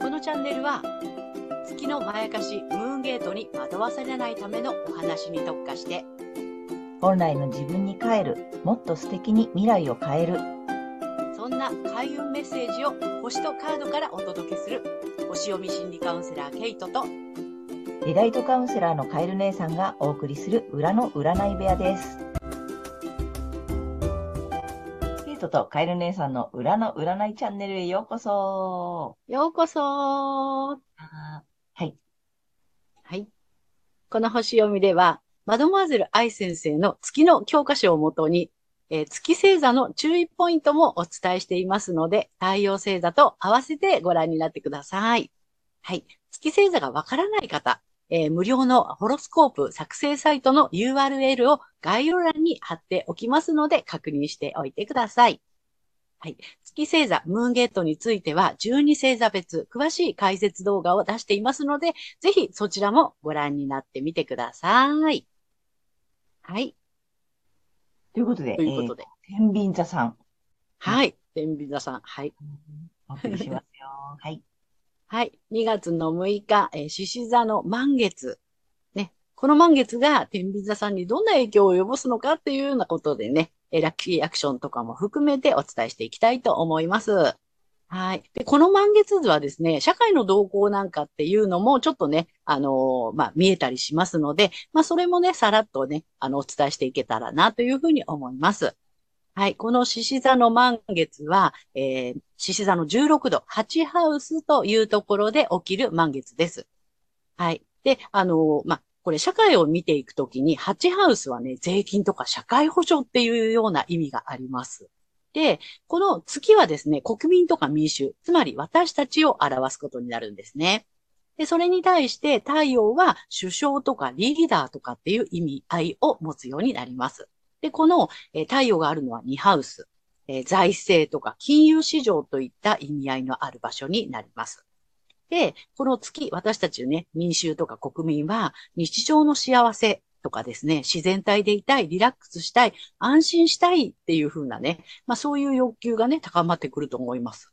このチャンネルは月のまやかしムーンゲートに惑わされないためのお話に特化して本来の自分に帰る、もっと素敵に未来を変える。そんな開運メッセージを星とカードからお届けする星読み心理カウンセラーケイトとリライトカウンセラーのカエル姉さんがお送りする裏の占い部屋です。ケイトとカエル姉さんの裏の占いチャンネルへようこそ。ようこそはい。はい。この星読みでは、マドモアゼル愛先生の月の教科書をもとに、えー月星座の注意ポイントもお伝えしていますので、太陽星座と合わせてご覧になってください。はい。月星座がわからない方、えー無料のホロスコープ作成サイトの URL を概要欄に貼っておきますので、確認しておいてください。はい。月星座、ムーンゲートについては、12星座別、詳しい解説動画を出していますので、ぜひそちらもご覧になってみてください。はい。ということで、ということで。えー天秤座さん、はい。天秤座さん。はい。お送りしますよ。はい。はい。2月の6日、えー獅子座の満月。ね。この満月が天秤座さんにどんな影響を及ぼすのかっていうようなことでね、えーラッキーアクションとかも含めてお伝えしていきたいと思います。はい。で、この満月図はですね、社会の動向なんかっていうのもちょっとね、あのーまあ、見えたりしますので、まあ、それもね、さらっとね、あの、お伝えしていけたらなというふうに思います。はい。この獅子座の満月は、えー、獅子座の16度、8ハウスというところで起きる満月です。はい。で、あのーまあ、これ社会を見ていくときに、8ハウスはね、税金とか社会保障っていうような意味があります。で、この月はですね、国民とか民衆、つまり私たちを表すことになるんですね。で、それに対して太陽は首相とかリーダーとかっていう意味合いを持つようになります。で、この、えー太陽があるのは2ハウス、えー財政とか金融市場といった意味合いのある場所になります。で、この月、私たちね、民衆とか国民は日常の幸せとかですね、自然体でいたい、リラックスしたい、安心したいっていう風なね、まあそういう欲求がね、高まってくると思います。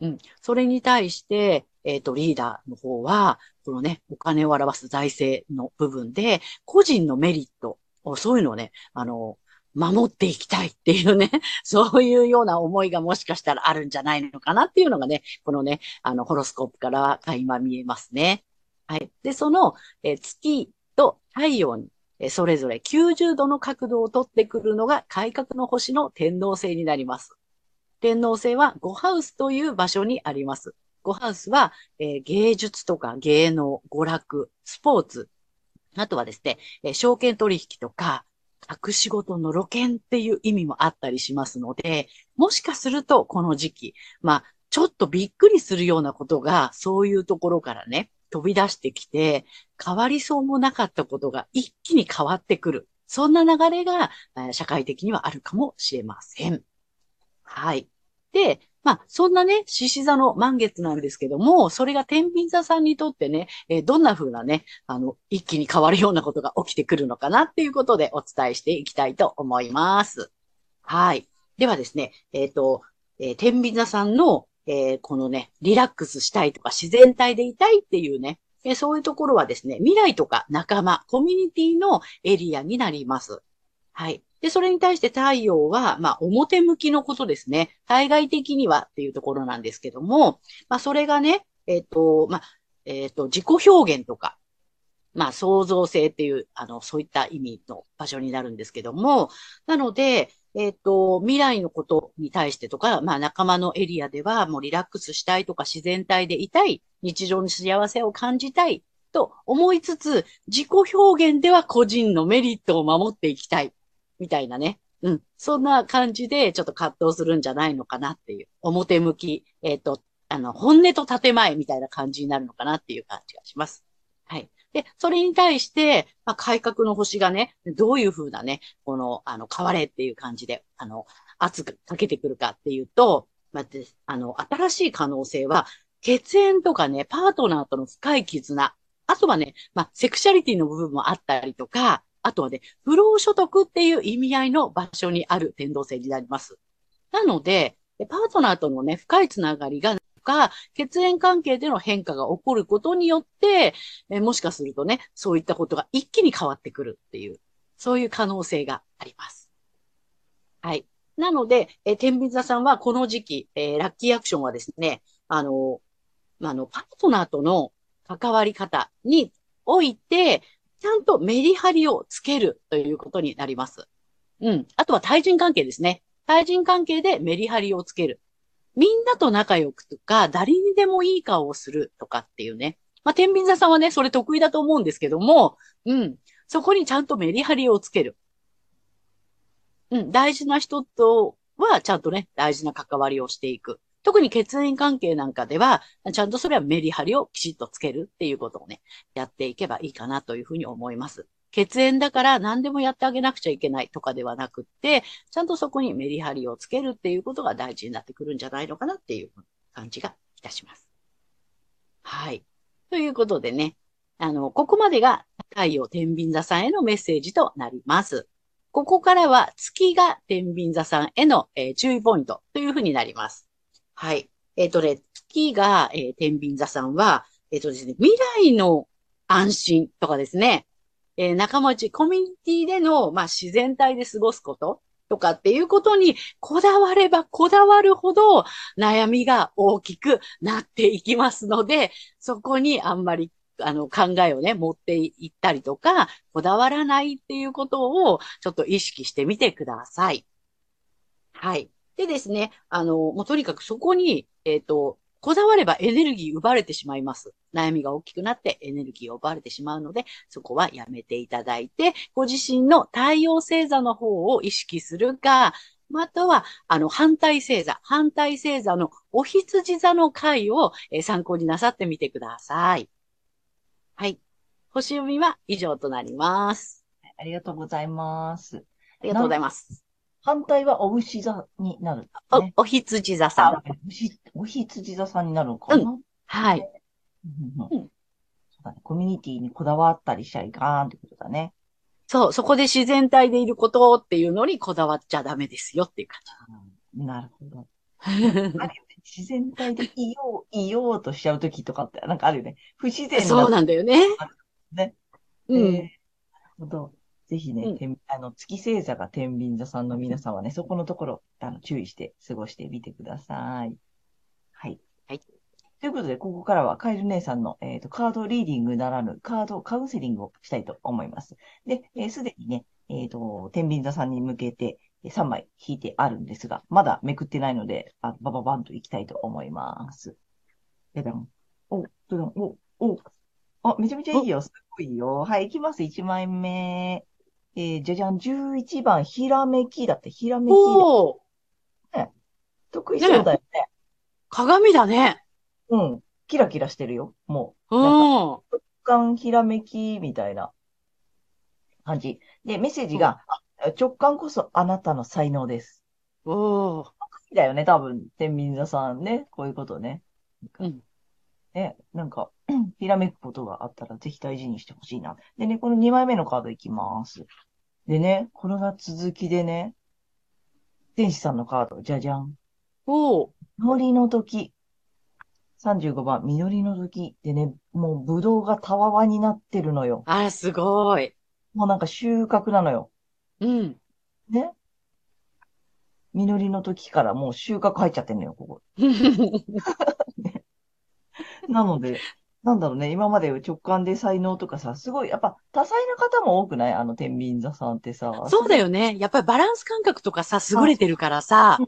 うん。それに対して、えっ、と、リーダーの方は、このね、お金を表す財政の部分で、個人のメリット、そういうのをね、あの、守っていきたいっていうね、そういうような思いがもしかしたらあるんじゃないのかなっていうのがね、このね、あの、ホロスコープからは垣間見えますね。はい。で、その、え月と太陽に、えそれぞれ90度の角度をとってくるのが改革の星の天王星になります。天王星は5ハウスという場所にあります。5ハウスは、えー芸術とか芸能、娯楽、スポーツ、あとはですね、え証券取引とか、隠し事の露見っていう意味もあったりしますので、もしかするとこの時期、まあ、ちょっとびっくりするようなことが、そういうところからね、飛び出してきて、変わりそうもなかったことが一気に変わってくる。そんな流れが、社会的にはあるかもしれません。はい。で、まあ、そんなね、獅子座の満月なんですけども、それが天秤座さんにとってね、えーどんな風なね、あの、一気に変わるようなことが起きてくるのかなっていうことでお伝えしていきたいと思います。はい。ではですね、えっ、と、えー天秤座さんの、えーこのね、リラックスしたいとか自然体でいたいっていうね、えそういうところはですね、未来とか仲間、コミュニティのエリアになります。はい。で、それに対して太陽は、まあ、表向きのことですね。対外的にはっていうところなんですけども、まあ、それがね、えっ、と、まあ、えっ、と、自己表現とか、まあ、創造性っていう、あの、そういった意味の場所になるんですけども、なので、えっ、と、未来のことに対してとか、まあ、仲間のエリアでは、もうリラックスしたいとか、自然体でいたい、日常の幸せを感じたい、と思いつつ、自己表現では個人のメリットを守っていきたい。みたいなね。うん。そんな感じで、ちょっと葛藤するんじゃないのかなっていう。表向き、えっ、と、あの、本音と建前みたいな感じになるのかなっていう感じがします。はい。で、それに対して、まあ、改革の星がね、どういうふうなね、この、あの、変われっていう感じで、あの、圧かけてくるかっていうと、まあ、あの、新しい可能性は、血縁とかね、パートナーとの深い絆、あとはね、まあ、セクシャリティの部分もあったりとか、あとはね、不労所得っていう意味合いの場所にある天動星になります。なので、パートナーとのね、深いつながりがか、血縁関係での変化が起こることによって、えもしかするとね、そういったことが一気に変わってくるっていう、そういう可能性があります。はい。なので、え天秤座さんはこの時期、えーラッキーアクションはですね、あの、まあの、パートナーとの関わり方において、ちゃんとメリハリをつけるということになります。うん。あとは対人関係ですね。対人関係でメリハリをつける。みんなと仲良くとか、誰にでもいい顔をするとかっていうね。まあ、天秤座さんはね、それ得意だと思うんですけども、うん。そこにちゃんとメリハリをつける。うん。大事な人とは、ちゃんとね、大事な関わりをしていく。特に血縁関係なんかでは、ちゃんとそれはメリハリをきちっとつけるっていうことをね、やっていけばいいかなというふうに思います。血縁だから何でもやってあげなくちゃいけないとかではなくって、ちゃんとそこにメリハリをつけるっていうことが大事になってくるんじゃないのかなっていう感じがいたします。はい。ということでね、あの、ここまでが太陽天秤座さんへのメッセージとなります。ここからは月が天秤座さんへの、えー注意ポイントというふうになります。はい。えっ、とね、月が、えー天秤座さんは、えっ、とですね、未来の安心とかですね、えー仲間内、コミュニティでの、まあ、自然体で過ごすこととかっていうことにこだわればこだわるほど悩みが大きくなっていきますので、そこにあんまりあの考えをね、持っていったりとか、こだわらないっていうことをちょっと意識してみてください。はい。でですね、あの、もうとにかくそこに、えっ、と、こだわればエネルギー奪われてしまいます。悩みが大きくなってエネルギーを奪われてしまうので、そこはやめていただいて、ご自身の太陽星座の方を意識するか、または、あの、反対星座、反対星座のお羊座の回を、えー参考になさってみてください。はい。星読みは以上となります。ありがとうございます。ありがとうございます。反対はお牛座になるんですおね。、お羊座さん。あ、おひお羊座さんになるのかな、はい。うんうんうんそうだね。コミュニティにこだわったりしちゃいかんってことだね。そう、そこで自然体でいることっていうのにこだわっちゃダメですよっていう感うんなるほど。自然体でいよう、いようとしちゃうときとかって、なんかあるよね。不自然そうなんだよね。ね。うん。えーなるほど。ぜひね、うん天あの、月星座が天秤座さんの皆さんはね、そこのところ、あの、注意して過ごしてみてください。はい。はい。ということで、ここからはカエル姉さんの、えっ、と、カードリーディングならぬ、カードカウンセリングをしたいと思います。で、えーすでにね、えっ、と、天秤座さんに向けて、えー3枚引いてあるんですが、まだめくってないので、あバババンといきたいと思います。でだん。お、どどん、お、お、あ、めちゃめちゃいいよ。すごいよ。はい、いきます。1枚目。えー、じゃじゃん。11番、ひらめきだって、ひらめき。おー、得意そうだよね。鏡だね。うん。キラキラしてるよ。もう。うん。直感ひらめきみたいな感じ。で、メッセージが、あ直感こそあなたの才能です。おー。好きだよね、多分。天秤座さんね。こういうことね。うん。ね、なんか、ひらめくことがあったらぜひ大事にしてほしいな。でね、この2枚目のカードいきます。でね、これが続きでね、天使さんのカード、じゃじゃん。おー。実りの時。35番、実りの時。でね、もうブドウがたわわになってるのよ。あら、すごい。もうなんか収穫なのよ。うん。ね？実りの時からもう収穫入っちゃってんのよ、ここ。なので、なんだろうね、今まで直感で才能とかさ、すごい、やっぱ多彩な方も多くない？あの天秤座さんってさ。そうだよね。やっぱりバランス感覚とかさ、優れてるからさ。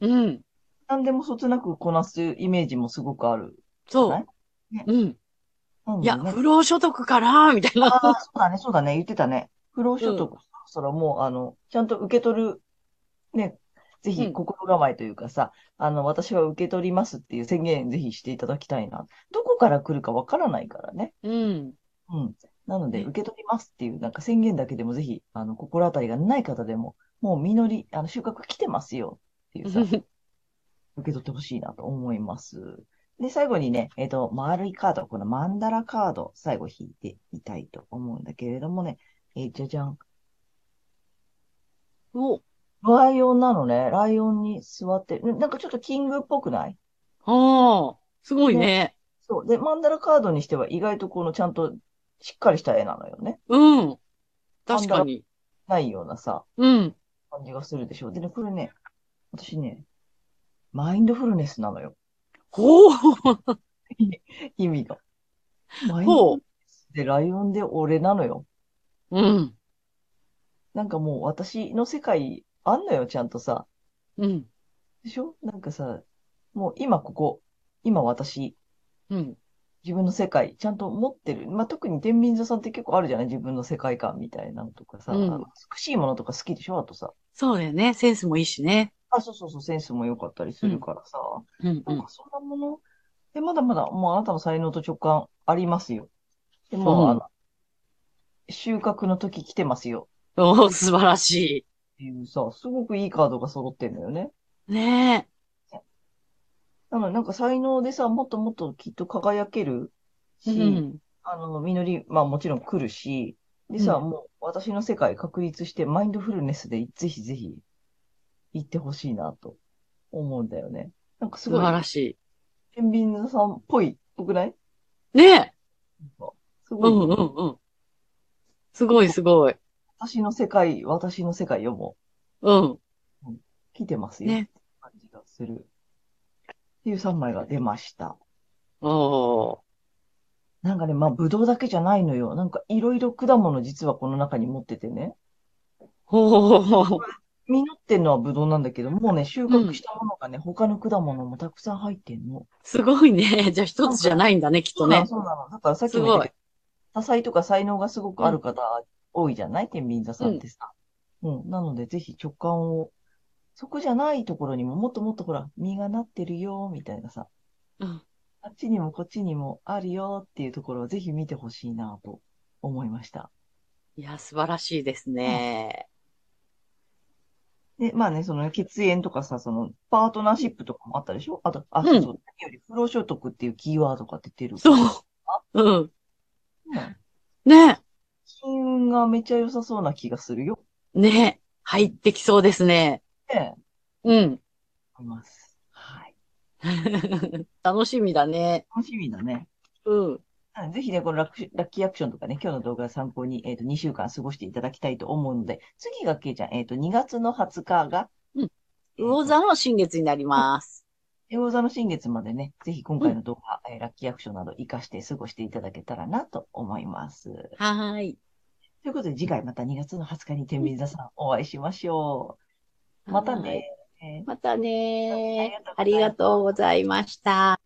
うん。うん。何でもそつなくこなすイメージもすごくある。そう。はい？ねうん。いや、不労所得かなみたいな。ああ、そうだね、そうだね、言ってたね。不労所得、そろそろもう、あの、ちゃんと受け取る、ね、ぜひうん心構えというかさ、あの、私は受け取りますっていう宣言ぜひしていただきたいな。どこから来るかわからないからね。うん。うん。なので、ね受け取りますっていう、なんか宣言だけでもぜひ、あの、心当たりがない方でも、もう実り、あの、収穫来てますよっていうさ、受け取ってほしいなと思います。で、最後にね、えっと、丸いカード、このマンダラカード、最後引いてみたいと思うんだけれどもね、えーじゃじゃん。お、ライオンなのね。ライオンに座ってる。なんかちょっとキングっぽくない？ああ、すごいね。そう。で、マンダラカードにしては意外とこのちゃんとしっかりした絵なのよね。うん。確かに。ないようなさ、うん。感じがするでしょ。でね、これね、私ね、マインドフルネスなのよ。ほう。意味が。マインドほフルネスでライオンで俺なのよ。う。うん。なんかもう私の世界あんのよ、ちゃんとさ。うん。でしょ？なんかさ、もう今ここ、今私、うん。自分の世界、ちゃんと持ってる。まあ、特に天秤座さんって結構あるじゃない？自分の世界観みたいなのとかさ、うん美しいものとか好きでしょ？あとさ。そうだよね。センスもいいしね。あ、そうそうそう、センスも良かったりするからさ。うんうんなんか。そんなもの、で、まだまだ、もうあなたの才能と直感ありますよ。でも、うんあの、収穫の時来てますよ。おー、素晴らしっていうさ、すごくいいカードが揃ってんのよね。い。ねなので、なんか才能でさ、もっともっときっと輝けるえ。うし、ん。あの、実り、まあもちろん来るし、でさ、うんもう私の世界確立して、マインドフルネスでぜひぜひ行ってほしいなと思うんだよね。なんかすごい素晴、らし天秤座さんっぽい、ぽくない？い。ねえ。すごい、うんうんうん。すごいすごい。私の世界、私の世界よ、もうん。う来てますよ。ね感じがする。っていう3枚が出ました。おー。なんかね、まあ、ぶどうだけじゃないのよ。なんか、いろいろ果物実はこの中に持っててね。ほー。実ってんのはぶどうなんだけど、もうね、収穫したものがね、他の果物もたくさん入ってんの。すごいね。じゃあ一つじゃないんだね、きっとね。そうなの。だからさっきすごいも言ったけ。ど、多彩とか才能がすごくある方多いじゃない天秤座さんってさ。うん。なので、ぜひ直感を、そこじゃないところにももっともっとほら、実がなってるよ、みたいなさ。うん。あっちにもこっちにもあるよっていうところをぜひ見てほしいなと思いました。いや、素晴らしいですね。で、まあね、その血縁とかさ、そのパートナーシップとかもあったでしょ？あと、あ、うんそうそう。何より不労所得っていうキーワードが出てる。そう。うん。うん。ね金運がめっちゃ良さそうな気がするよ。ね入ってきそうですね。ねうん。思います。はい。楽しみだね。楽しみだね。うん。はいぜひね、このラックラッキーアクションとかね、今日の動画を参考に、えっ、と、2週間過ごしていただきたいと思うので、次がけいちゃん、えっ、と、2月の20日が、うん魚座の新月になります。魚座の新月までね、ぜひ今回の動画、えーラッキーアクションなど活かして過ごしていただけたらなと思います。はーい。ということで、次回また2月の20日に天秤座さんお会いしましょう。またね。またねありがとうございました。